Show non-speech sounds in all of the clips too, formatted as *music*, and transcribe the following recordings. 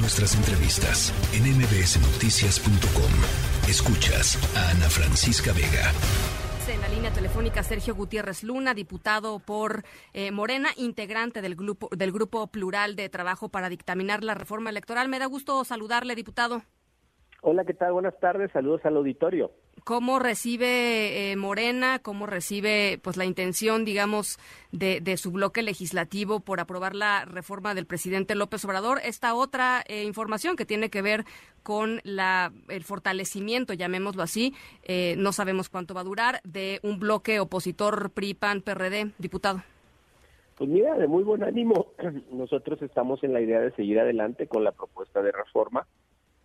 Nuestras entrevistas en mbsnoticias.com. Escuchas a Ana Francisca Vega. En la línea telefónica Sergio Gutiérrez Luna, diputado por eh, Morena, integrante del grupo, del grupo plural de trabajo para dictaminar la reforma electoral. Me da gusto saludarle, diputado. Hola, ¿qué tal? Buenas tardes. Saludos al auditorio. ¿Cómo recibe eh, Morena, cómo recibe pues la intención, digamos, de, su bloque legislativo por aprobar la reforma del presidente López Obrador? Esta otra eh, información que tiene que ver con la, el fortalecimiento, llamémoslo así, eh, no sabemos cuánto va a durar, de un bloque opositor PRI-PAN-PRD, diputado. Pues mira, de muy buen ánimo. *clears throat* Nosotros estamos en la idea de seguir adelante con la propuesta de reforma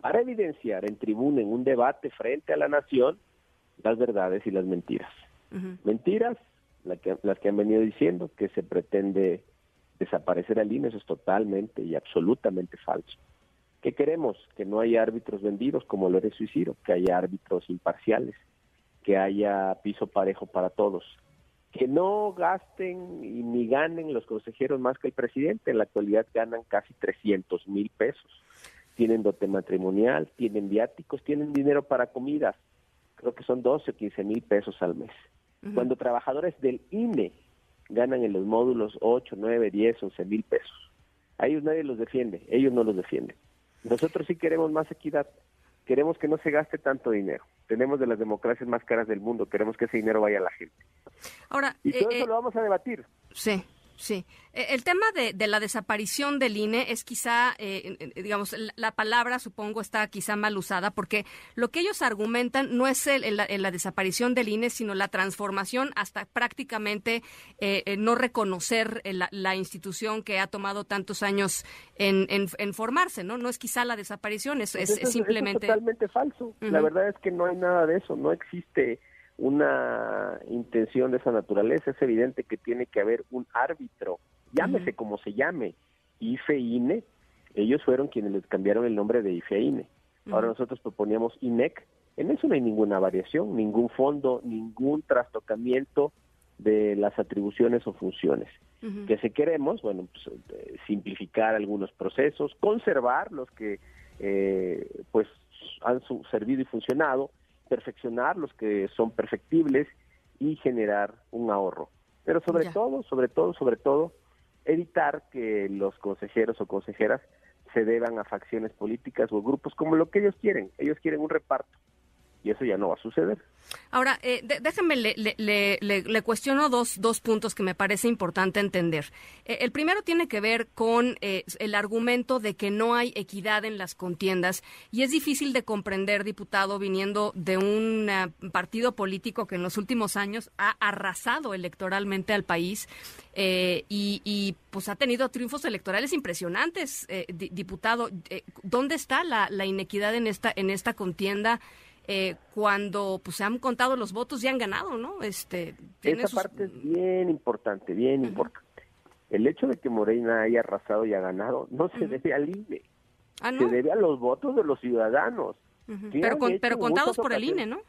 para evidenciar en tribuna, en un debate frente a la nación, las verdades y las mentiras. Mentiras, que, las que han venido diciendo, que se pretende desaparecer al INE, eso es totalmente y absolutamente falso. ¿Qué queremos? Que no haya árbitros vendidos como lo eres Ciro, que haya árbitros imparciales, que haya piso parejo para todos, que no gasten y ni ganen los consejeros más que el presidente, en la actualidad ganan casi 300 mil pesos tienen dote matrimonial, tienen viáticos, tienen dinero para comidas. Creo que son 12 o 15 mil pesos al mes. Cuando trabajadores del INE ganan en los módulos 8, 9, 10, 11 mil pesos. A ellos nadie los defiende, ellos no los defienden. Nosotros sí queremos más equidad, queremos que no se gaste tanto dinero. Tenemos de las democracias más caras del mundo, queremos que ese dinero vaya a la gente. Ahora, y todo eh, eso eh, lo vamos a debatir. Sí. Sí, e, el tema de, la desaparición del INE es quizá, eh, digamos, la palabra supongo está quizá mal usada porque lo que ellos argumentan no es el, la, desaparición del INE, sino la transformación hasta prácticamente eh, eh, no reconocer la, institución que ha tomado tantos años en, formarse, ¿no? No es quizá la desaparición, es, es, simplemente... es totalmente falso. La verdad es que no hay nada de eso, no existe una intención de esa naturaleza, es evidente que tiene que haber un árbitro, llámese como se llame, IFE INE, ellos fueron quienes les cambiaron el nombre de IFE INE. Ahora nosotros proponíamos INEC, en eso no hay ninguna variación, ningún fondo, ningún trastocamiento de las atribuciones o funciones. Que si queremos, bueno, pues, eh, simplificar algunos procesos, conservar los que eh, pues han servido y funcionado, perfeccionar los que son perfectibles y generar un ahorro. Pero sobre todo, sobre todo, sobre todo, evitar que los consejeros o consejeras se deban a facciones políticas o grupos como lo que ellos quieren. Ellos quieren un reparto y eso ya no va a suceder. Ahora, eh, déjeme, le, le, cuestiono dos, dos puntos que me parece importante entender. Eh, el primero tiene que ver con eh, el argumento de que no hay equidad en las contiendas y es difícil de comprender, diputado, viniendo de un partido político que en los últimos años ha arrasado electoralmente al país y, y, pues ha tenido triunfos electorales impresionantes, diputado. ¿Dónde está la, la inequidad en esta, en esta contienda? Eh, cuando pues se han contado los votos y han ganado, ¿no? Este, Esa parte es bien importante, bien importante. El hecho de que Morena haya arrasado y ha ganado no se debe al INE, ah, se debe a los votos de los ciudadanos. Pero, pero contados por el INE, ¿no?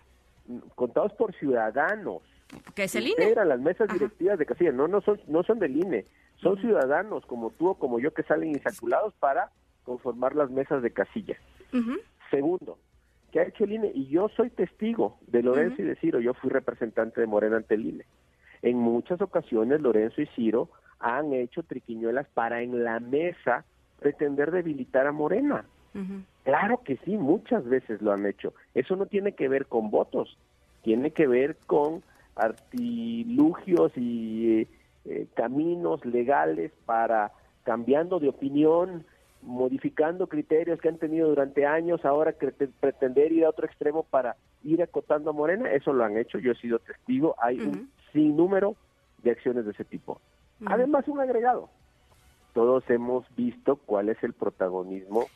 Contados por ciudadanos. ¿Qué es el INE? las mesas directivas de Casilla, no, no son, no son del INE, son ciudadanos como tú o como yo que salen insaculados para conformar las mesas de casilla. Segundo, que ha hecho el INE, y yo soy testigo de Lorenzo y de Ciro, yo fui representante de Morena ante el INE. En muchas ocasiones Lorenzo y Ciro han hecho triquiñuelas para en la mesa pretender debilitar a Morena. Claro que sí, muchas veces lo han hecho. Eso no tiene que ver con votos, tiene que ver con artilugios y eh, eh, caminos legales para cambiando de opinión, modificando criterios que han tenido durante años, ahora pretender ir a otro extremo para ir acotando a Morena, eso lo han hecho, yo he sido testigo, hay un sinnúmero de acciones de ese tipo. Además, un agregado, todos hemos visto cuál es el protagonismo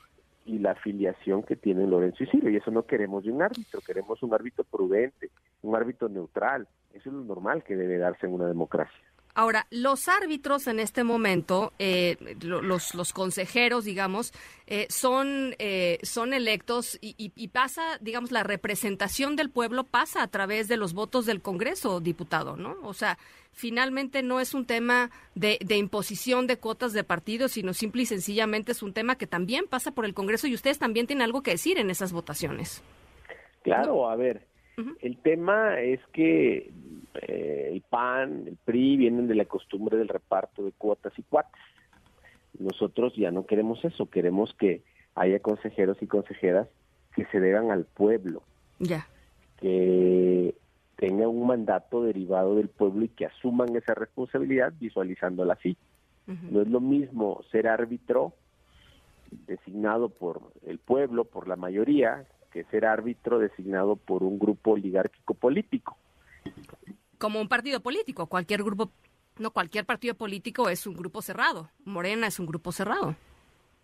y la afiliación que tienen Lorenzo y Ciro, y eso no queremos de un árbitro, queremos un árbitro prudente, un árbitro neutral, eso es lo normal que debe darse en una democracia. Ahora, los árbitros en este momento, eh, los, los consejeros, digamos, eh, son, eh, son electos y, pasa, digamos, la representación del pueblo pasa a través de los votos del Congreso, diputado, ¿no? O sea, finalmente no es un tema de, de imposición de cuotas de partidos, sino simple y sencillamente es un tema que también pasa por el Congreso y ustedes también tienen algo que decir en esas votaciones. Claro, a ver, el tema es que eh, el PAN, el PRI vienen de la costumbre del reparto de cuotas y cuates. Nosotros ya no queremos eso, queremos que haya consejeros y consejeras que se deban al pueblo. Ya. Que tengan un mandato derivado del pueblo y que asuman esa responsabilidad visualizándola así. No es lo mismo ser árbitro designado por el pueblo, por la mayoría, que ser árbitro designado por un grupo oligárquico político. Como un partido político, cualquier grupo, no cualquier partido político es un grupo cerrado. Morena es un grupo cerrado.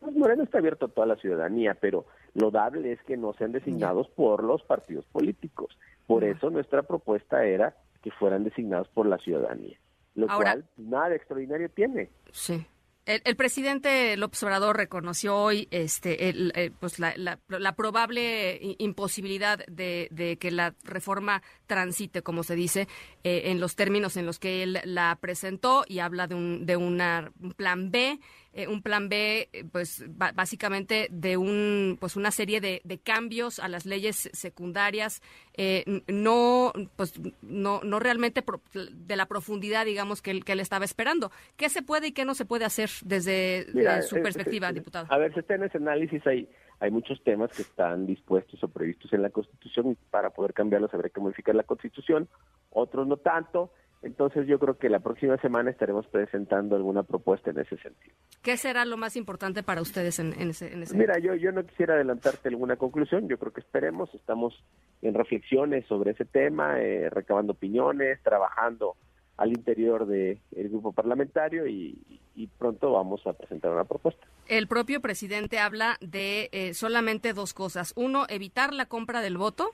Pues Morena está abierto a toda la ciudadanía, pero lo dable es que no sean designados por los partidos políticos. Por eso nuestra propuesta era que fueran designados por la ciudadanía, lo cual nada extraordinario tiene. Sí. El, presidente López Obrador reconoció hoy este, eh, pues la, probable imposibilidad de, que la reforma transite, como se dice, eh, en los términos en los que él la presentó y habla de un, de una, un plan B eh, un plan B, eh, pues básicamente de un, pues una serie de, cambios a las leyes secundarias, eh, no, pues no, no realmente de la profundidad, digamos, que él, que él estaba esperando. ¿Qué se puede y qué no se puede hacer desde su perspectiva, diputado? A ver, si está en ese análisis hay hay muchos temas que están dispuestos o previstos en la Constitución y para poder cambiarlos habría que modificar la Constitución, otros no tanto. Entonces yo creo que la próxima semana estaremos presentando alguna propuesta en ese sentido. ¿Qué será lo más importante para ustedes en, ese, en Mira, yo, yo no quisiera adelantarte alguna conclusión, yo creo que esperemos, estamos en reflexiones sobre ese tema, eh, recabando opiniones, trabajando al interior del grupo parlamentario y, pronto vamos a presentar una propuesta. El propio presidente habla de eh, solamente dos cosas. Uno, evitar la compra del voto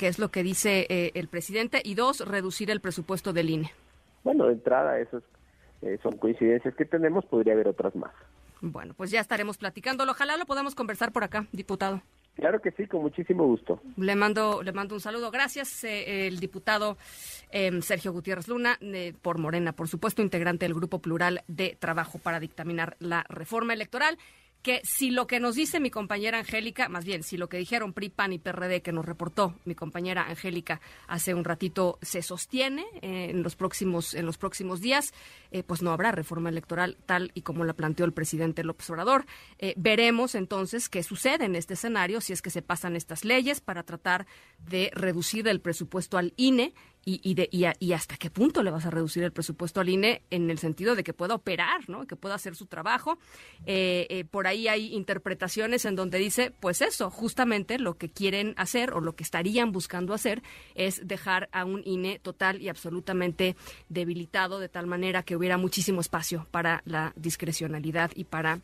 que es lo que dice eh, el presidente, y dos, reducir el presupuesto del INE. Bueno, de entrada, esas eh, son coincidencias que tenemos, podría haber otras más. Bueno, pues ya estaremos platicándolo. Ojalá lo podamos conversar por acá, diputado. Claro que sí, con muchísimo gusto. Le mando, le mando un saludo. Gracias, eh, el diputado em, Sergio Gutiérrez Luna, por Morena, por supuesto, integrante del Grupo Plural de Trabajo para dictaminar la reforma electoral que si lo que nos dice mi compañera Angélica, más bien, si lo que dijeron PRI, PAN y PRD que nos reportó mi compañera Angélica hace un ratito se sostiene eh, en los próximos en los próximos días, eh, pues no habrá reforma electoral tal y como la planteó el presidente López Obrador. Eh, veremos entonces qué sucede en este escenario si es que se pasan estas leyes para tratar de reducir el presupuesto al INE y, y, de, y, hasta qué punto le vas a reducir el presupuesto al INE en el sentido de que pueda operar, ¿no? que pueda hacer su trabajo. Eh, eh, por ahí hay interpretaciones en donde dice, pues eso, justamente lo que quieren hacer o lo que estarían buscando hacer es dejar a un INE total y absolutamente debilitado de tal manera que hubiera muchísimo espacio para la discrecionalidad y para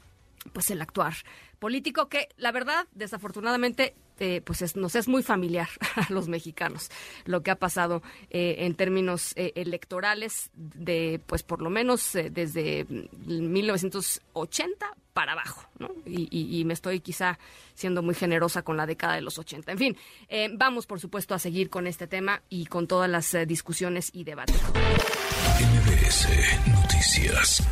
pues el actuar político que la verdad desafortunadamente eh, pues nos es muy familiar *laughs* a los mexicanos lo que ha pasado eh, en términos eh, electorales de pues por lo menos desde 1980 para abajo ¿no? y, me estoy quizá siendo muy generosa con la década de los 80 en fin vamos por supuesto a seguir con este tema y con todas las discusiones y debates. Noticias